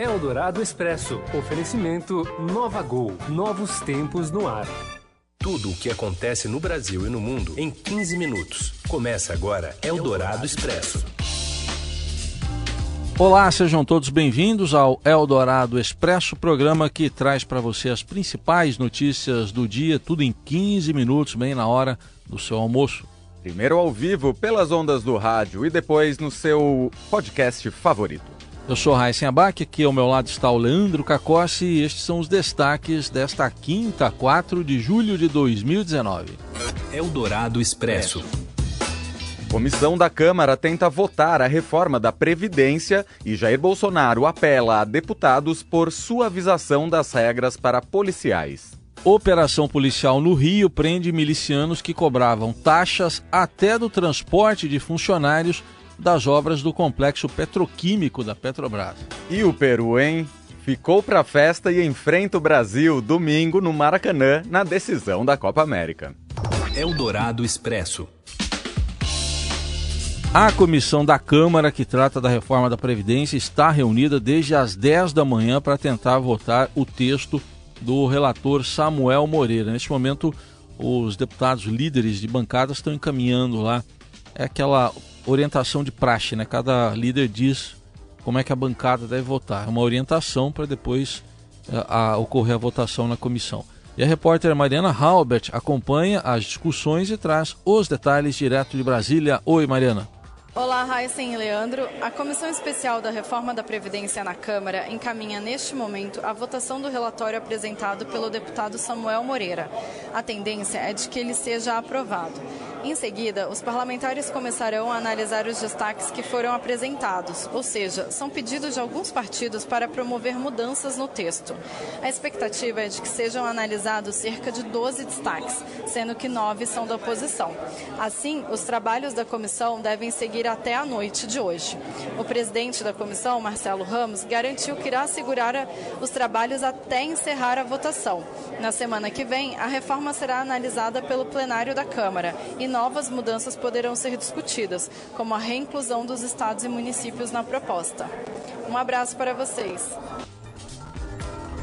Eldorado Expresso. Oferecimento Nova Gol. Novos tempos no ar. Tudo o que acontece no Brasil e no mundo em 15 minutos. Começa agora Eldorado Expresso. Olá, sejam todos bem-vindos ao Eldorado Expresso, programa que traz para você as principais notícias do dia, tudo em 15 minutos, bem na hora do seu almoço. Primeiro ao vivo pelas ondas do rádio e depois no seu podcast favorito. Eu sou Raíssen Abac, aqui ao meu lado está o Leandro Cacossi e estes são os destaques desta quinta, 4 de julho de 2019. Eldorado Expresso. Comissão da Câmara tenta votar a reforma da Previdência e Jair Bolsonaro apela a deputados por suavização das regras para policiais. Operação policial no Rio prende milicianos que cobravam taxas até do transporte de funcionários das obras do complexo petroquímico da Petrobras. E o Peru, hein? Ficou para a festa e enfrenta o Brasil domingo no Maracanã na decisão da Copa América. Eldorado Expresso. A comissão da Câmara que trata da reforma da Previdência está reunida desde as 10 da manhã para tentar votar o texto do relator Samuel Moreira. Neste momento, os deputados líderes de bancada estão encaminhando lá é aquela orientação de praxe, né? Cada líder diz como é que a bancada deve votar. É uma orientação para depois é, a, ocorrer a votação na comissão. E a repórter Mariana Halbert acompanha as discussões e traz os detalhes direto de Brasília. Oi, Mariana. Olá, Raíssen e Leandro. A Comissão Especial da Reforma da Previdência na Câmara encaminha neste momento a votação do relatório apresentado pelo deputado Samuel Moreira. A tendência é de que ele seja aprovado. Em seguida, os parlamentares começarão a analisar os destaques que foram apresentados, ou seja, são pedidos de alguns partidos para promover mudanças no texto. A expectativa é de que sejam analisados cerca de 12 destaques, sendo que nove são da oposição. Assim, os trabalhos da comissão devem seguir até a noite de hoje. O presidente da comissão, Marcelo Ramos, garantiu que irá segurar os trabalhos até encerrar a votação. Na semana que vem, a reforma será analisada pelo plenário da Câmara e novas mudanças poderão ser discutidas, como a reinclusão dos estados e municípios na proposta. Um abraço para vocês.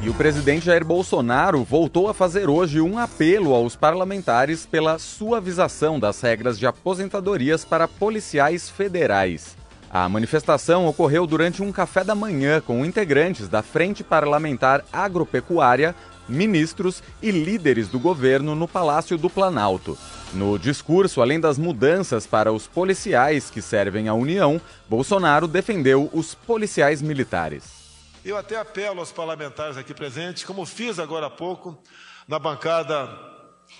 E o presidente Jair Bolsonaro voltou a fazer hoje um apelo aos parlamentares pela suavização das regras de aposentadorias para policiais federais. A manifestação ocorreu durante um café da manhã com integrantes da Frente Parlamentar Agropecuária, ministros e líderes do governo no Palácio do Planalto. No discurso, além das mudanças para os policiais que servem à União, Bolsonaro defendeu os policiais militares. Eu até apelo aos parlamentares aqui presentes, como fiz agora há pouco na bancada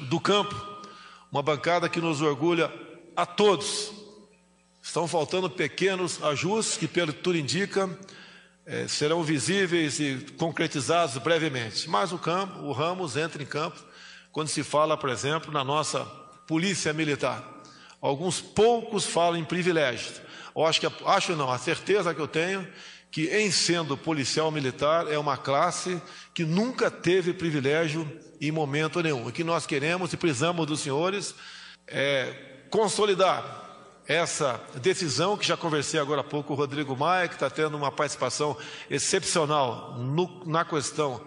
do campo, uma bancada que nos orgulha a todos. Estão faltando pequenos ajustes que, pelo que tudo indica, eh, serão visíveis e concretizados brevemente. Mas o campo, o Ramos entra em campo quando se fala, por exemplo, na nossa polícia militar. Alguns poucos falam em privilégio. Eu acho que acho não, a certeza que eu tenho que em sendo policial militar é uma classe que nunca teve privilégio em momento nenhum. O que nós queremos e precisamos dos senhores é consolidar essa decisão que já conversei agora há pouco com o Rodrigo Maia, que está tendo uma participação excepcional no, na questão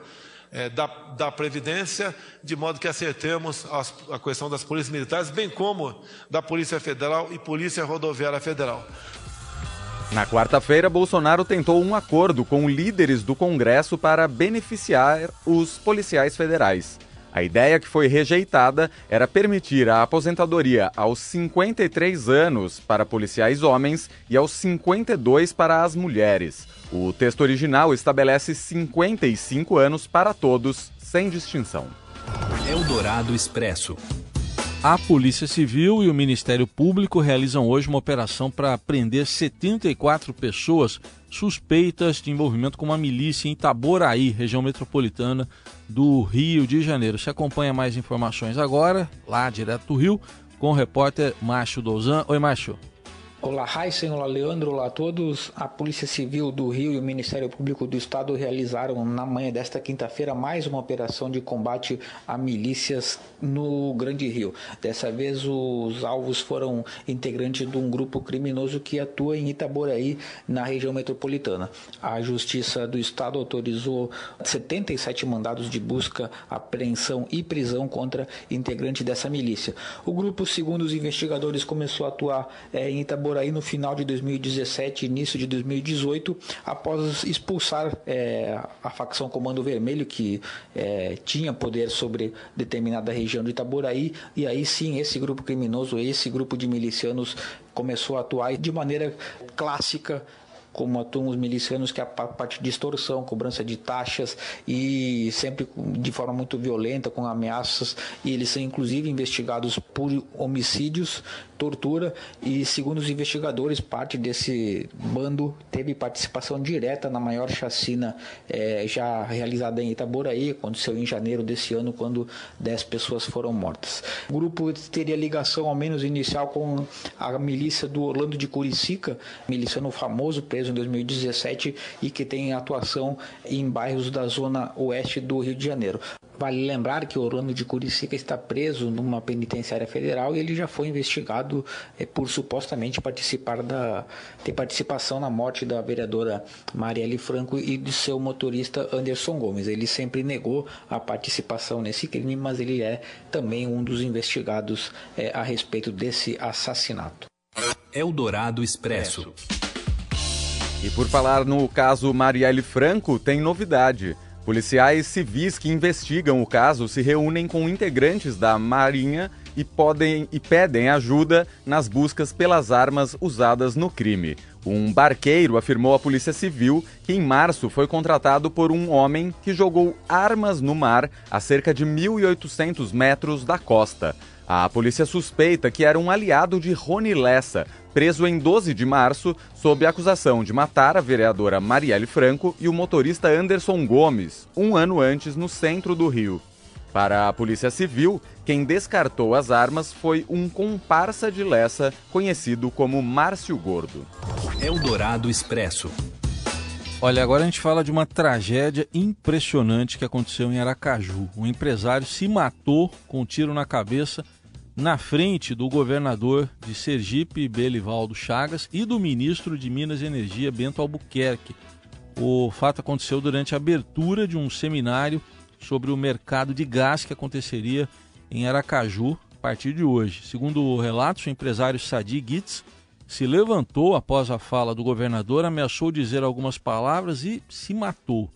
é, da, da, Previdência, de modo que acertemos as, a questão das polícias militares, bem como da Polícia Federal e Polícia Rodoviária Federal. Na quarta-feira, Bolsonaro tentou um acordo com líderes do Congresso para beneficiar os policiais federais. A ideia que foi rejeitada era permitir a aposentadoria aos 53 anos para policiais homens e aos 52 para as mulheres. O texto original estabelece 55 anos para todos, sem distinção. Eldorado Expresso. A Polícia Civil e o Ministério Público realizam hoje uma operação para prender 74 pessoas suspeitas de envolvimento com uma milícia em Itaboraí, região metropolitana do Rio de Janeiro. Você acompanha mais informações agora, lá direto do Rio, com o repórter Márcio Douzan. Oi, Márcio. Olá, Heisen, olá, Leandro, olá a todos. A Polícia Civil do Rio e o Ministério Público do Estado realizaram na manhã desta quinta-feira mais uma operação de combate a milícias no Grande Rio. Dessa vez, os alvos foram integrantes de um grupo criminoso que atua em Itaboraí, na região metropolitana. A Justiça do Estado autorizou 77 mandados de busca, apreensão e prisão contra integrantes dessa milícia. O grupo, segundo os investigadores, começou a atuar é, em Itaboraí por aí no final de 2017, início de 2018, após expulsar é, a facção Comando Vermelho, que é, tinha poder sobre determinada região de Itaboraí, e aí sim esse grupo criminoso, esse grupo de milicianos começou a atuar de maneira clássica como atuam os milicianos, que é a parte de extorsão, cobrança de taxas e sempre de forma muito violenta, com ameaças, e eles são inclusive investigados por homicídios tortura e, segundo os investigadores, parte desse bando teve participação direta na maior chacina é, já realizada em Itaboraí, aconteceu em janeiro desse ano, quando 10 pessoas foram mortas. O grupo teria ligação, ao menos inicial, com a milícia do Orlando de Curicica, miliciano famoso, preso em 2017 e que tem atuação em bairros da zona oeste do Rio de Janeiro. Vale lembrar que Orlando de Curicica está preso numa penitenciária federal e ele já foi investigado é, por supostamente participar da ter participação na morte da vereadora Marielle Franco e de seu motorista Anderson Gomes. Ele sempre negou a participação nesse crime, mas ele é também um dos investigados é, a respeito desse assassinato. Eldorado Expresso. E por falar no caso Marielle Franco, tem novidade. Policiais civis que investigam o caso se reúnem com integrantes da Marinha e, podem, e pedem ajuda nas buscas pelas armas usadas no crime. Um barqueiro afirmou à Polícia Civil que em março foi contratado por um homem que jogou armas no mar a cerca de 1.800 metros da costa. A polícia suspeita que era um aliado de Rony Lessa, preso em 12 de março sob acusação de matar a vereadora Marielle Franco e o motorista Anderson Gomes, um ano antes no centro do Rio. Para a Polícia Civil, quem descartou as armas foi um comparsa de Lessa conhecido como Márcio Gordo. Eldorado Expresso. Olha, agora a gente fala de uma tragédia impressionante que aconteceu em Aracaju. Um empresário se matou com um tiro na cabeça na frente do governador de Sergipe, Belivaldo Chagas, e do ministro de Minas e Energia, Bento Albuquerque. O fato aconteceu durante a abertura de um seminário sobre o mercado de gás que aconteceria em Aracaju a partir de hoje. Segundo relatos, o empresário Sadi Gitz se levantou após a fala do governador, ameaçou dizer algumas palavras e se matou.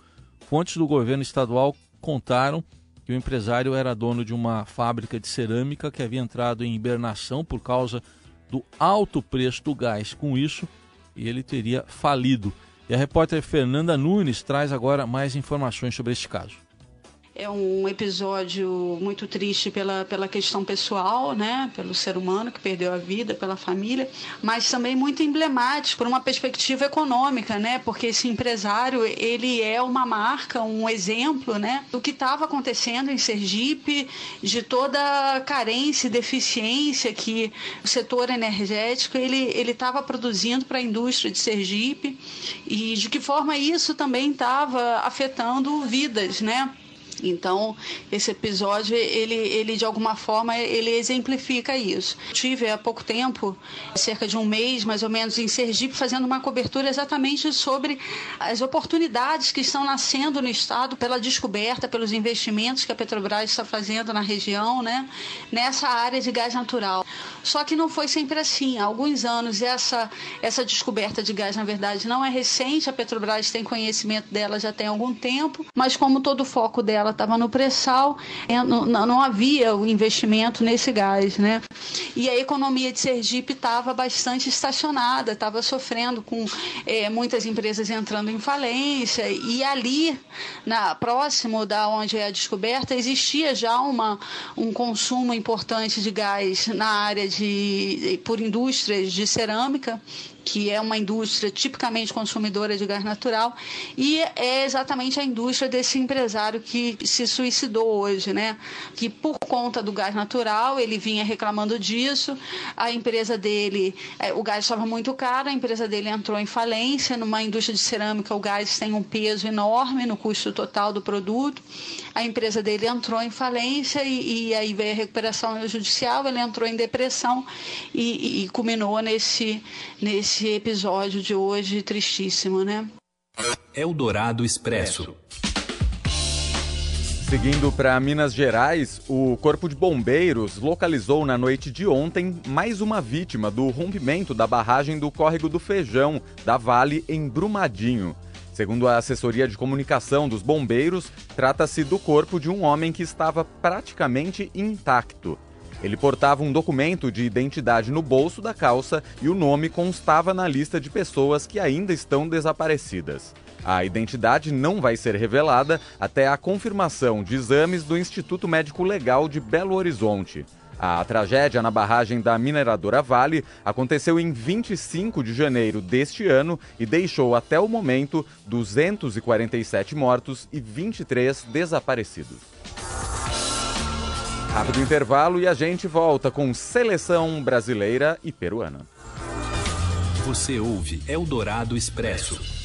Fontes do governo estadual contaram que o empresário era dono de uma fábrica de cerâmica que havia entrado em hibernação por causa do alto preço do gás. Com isso, ele teria falido. E a repórter Fernanda Nunes traz agora mais informações sobre este caso. É um episódio muito triste pela, pela questão pessoal, né? pelo ser humano que perdeu a vida, pela família, mas também muito emblemático por uma perspectiva econômica, né? porque esse empresário ele é uma marca, um exemplo né? do que estava acontecendo em Sergipe, de toda a carência e deficiência que o setor energético ele estava produzindo para a indústria de Sergipe e de que forma isso também estava afetando vidas, né? Então, esse episódio, ele, ele de alguma forma, ele exemplifica isso. Tive há pouco tempo, cerca de um mês mais ou menos, em Sergipe, fazendo uma cobertura exatamente sobre as oportunidades que estão nascendo no Estado pela descoberta, pelos investimentos que a Petrobras está fazendo na região, né, nessa área de gás natural. Só que não foi sempre assim. Há alguns anos, essa, essa descoberta de gás, na verdade, não é recente, a Petrobras tem conhecimento dela já tem algum tempo, mas como todo o foco dela ela estava no pré-sal, é, não, não, havia o investimento nesse gás, né? E a economia de Sergipe estava bastante estacionada, estava sofrendo com é, muitas empresas entrando em falência e ali, na próximo da onde é a descoberta, existia já uma, um consumo importante de gás na área de por indústrias de cerâmica que é uma indústria tipicamente consumidora de gás natural, e é exatamente a indústria desse empresário que se suicidou hoje, né? Que por conta do gás natural, ele vinha reclamando disso, a empresa dele, é, o gás estava muito caro, a empresa dele entrou em falência, numa indústria de cerâmica o gás tem um peso enorme no custo total do produto, a empresa dele entrou em falência e, e aí veio a recuperação judicial, ele entrou em depressão e, e culminou nesse, nesse episódio de hoje tristíssimo, né? Eldorado Expresso. Seguindo para Minas Gerais, o Corpo de Bombeiros localizou na noite de ontem mais uma vítima do rompimento da barragem do Córrego do Feijão, da Vale, em Brumadinho. Segundo a assessoria de comunicação dos bombeiros, trata-se do corpo de um homem que estava praticamente intacto. Ele portava um documento de identidade no bolso da calça e o nome constava na lista de pessoas que ainda estão desaparecidas. A identidade não vai ser revelada até a confirmação de exames do Instituto Médico Legal de Belo Horizonte. A tragédia na barragem da mineradora Vale aconteceu em 25 de janeiro deste ano e deixou até o momento 247 mortos e 23 desaparecidos. Rápido intervalo e a gente volta com seleção brasileira e peruana. Você ouve Eldorado Expresso.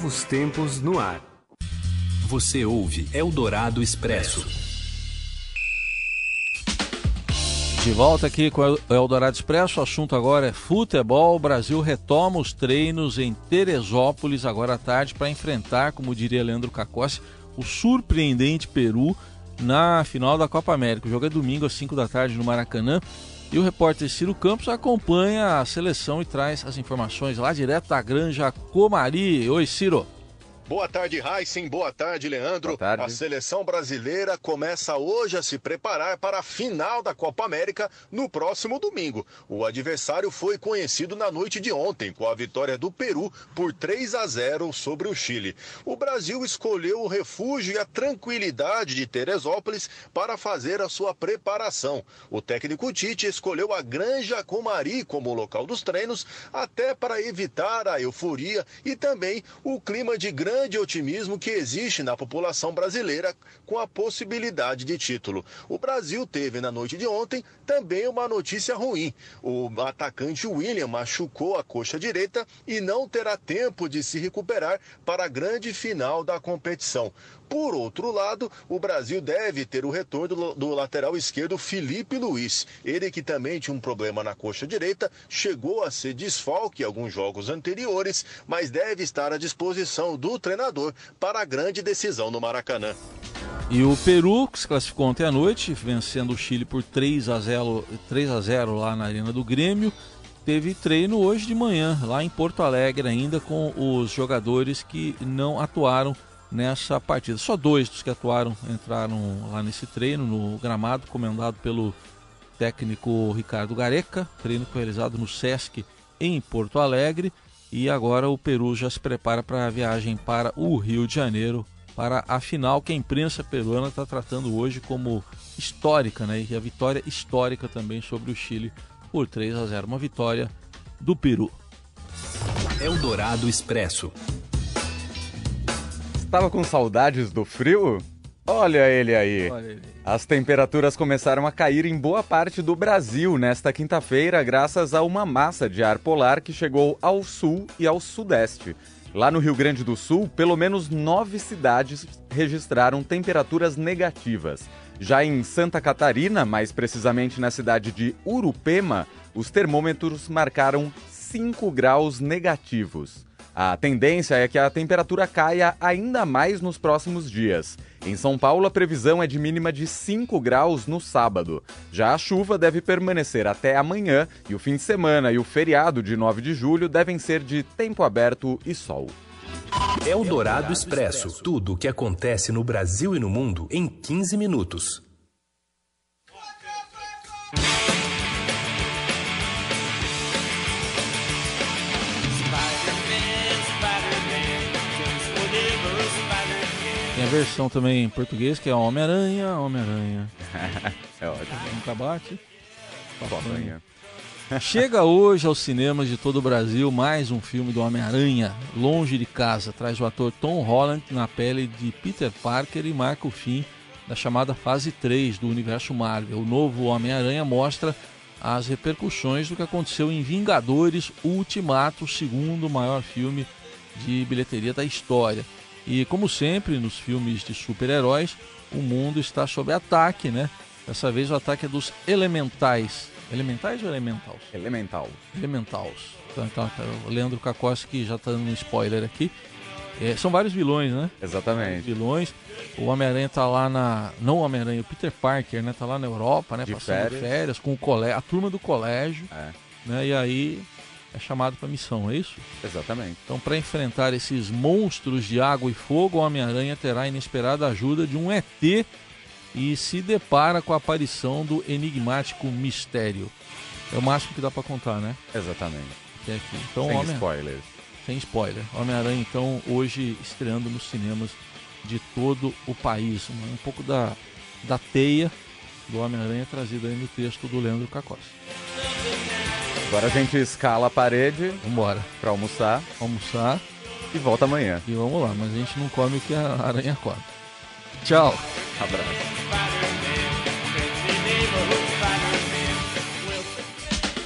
Novos tempos no ar. Você ouve Eldorado Expresso. De volta aqui com o Eldorado Expresso, o assunto agora é futebol. O Brasil retoma os treinos em Teresópolis agora à tarde para enfrentar, como diria Leandro Cacossi, o surpreendente Peru na final da Copa América. O jogo é domingo às 5 da tarde no Maracanã. E o repórter Ciro Campos acompanha a seleção e traz as informações lá direto da Granja Comari. Oi, Ciro. Boa tarde, Heisen. Boa tarde, Leandro. Boa tarde. A seleção brasileira começa hoje a se preparar para a final da Copa América no próximo domingo. O adversário foi conhecido na noite de ontem, com a vitória do Peru por 3 a 0 sobre o Chile. O Brasil escolheu o refúgio e a tranquilidade de Teresópolis para fazer a sua preparação. O técnico Tite escolheu a Granja Comari como local dos treinos, até para evitar a euforia e também o clima de grande grande otimismo que existe na população brasileira com a possibilidade de título. O Brasil teve na noite de ontem também uma notícia ruim. O atacante William machucou a coxa direita e não terá tempo de se recuperar para a grande final da competição. Por outro lado, o Brasil deve ter o retorno do, lateral esquerdo Felipe Luiz. Ele que também tinha um problema na coxa direita, chegou a ser desfalque em alguns jogos anteriores, mas deve estar à disposição do treinador para a grande decisão no Maracanã. E o Peru, que se classificou ontem à noite, vencendo o Chile por 3 a 0, 3 a 0 lá na Arena do Grêmio, teve treino hoje de manhã, lá em Porto Alegre, ainda com os jogadores que não atuaram nessa partida. Só dois dos que atuaram entraram lá nesse treino, no gramado, comandado pelo técnico Ricardo Gareca, treino realizado no Sesc em Porto Alegre. E agora o Peru já se prepara para a viagem para o Rio de Janeiro, para a final que a imprensa peruana está tratando hoje como histórica, né? E a vitória histórica também sobre o Chile por 3 a 0. Uma vitória do Peru. Eldorado Expresso. Estava com saudades do frio? Olha ele aí. Olha ele. As temperaturas começaram a cair em boa parte do Brasil nesta quinta-feira, graças a uma massa de ar polar que chegou ao sul e ao sudeste. Lá no Rio Grande do Sul, pelo menos nove cidades registraram temperaturas negativas. Já em Santa Catarina, mais precisamente na cidade de Urupema, os termômetros marcaram 5 graus negativos. A tendência é que a temperatura caia ainda mais nos próximos dias. Em São Paulo, a previsão é de mínima de 5 graus no sábado. Já a chuva deve permanecer até amanhã e o fim de semana e o feriado de 9 de julho devem ser de tempo aberto e sol. Eldorado Expresso tudo o que acontece no Brasil e no mundo em 15 minutos. Versão também em português que é Homem-Aranha, Homem-Aranha. é ótimo. Nunca bate. Homem-Aranha. Chega hoje aos cinemas de todo o Brasil mais um filme do Homem-Aranha, Longe de Casa. Traz o ator Tom Holland na pele de Peter Parker e marca o fim da chamada fase 3 do universo Marvel. O novo Homem-Aranha mostra as repercussões do que aconteceu em Vingadores Ultimato, o segundo maior filme de bilheteria da história. E como sempre nos filmes de super-heróis, o mundo está sob ataque, né? Dessa vez o ataque é dos elementais. Elementais ou elementals? Elemental. Elementals. Então, então, tá, o Leandro Kakowski já está dando um spoiler aqui. É, são vários vilões, né? Exatamente. vilões. O Homem-Aranha tá lá na. Não o Homem-Aranha, o Peter Parker, né? Tá lá na Europa, né? De Passando férias. férias com o colégio, a turma do colégio. É. Né? E aí é chamado para missão, é isso? Exatamente. Então, para enfrentar esses monstros de água e fogo, o Homem-Aranha terá a inesperada ajuda de um ET e se depara com a aparição do enigmático Mistério. É o máximo que dá para contar, né? Exatamente. É aqui. Então, Sem Homem... spoilers. Sem spoiler. Homem-Aranha, então, hoje estreando nos cinemas de todo o país. Um, pouco da, da teia do Homem-Aranha trazida aí no texto do Leandro Cacós. Agora a gente escala a parede Vambora. para almoçar Almoçar e volta amanhã. e vamos lá. Mas a gente não come o que a aranha come. Tchau. Abraço.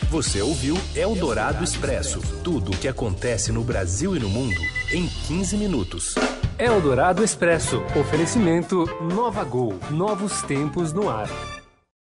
Você ouviu Eldorado Expresso tudo o que acontece no Brasil e no mundo em 15 minutos. Eldorado Expresso. Oferecimento Nova Gol. Novos tempos no ar.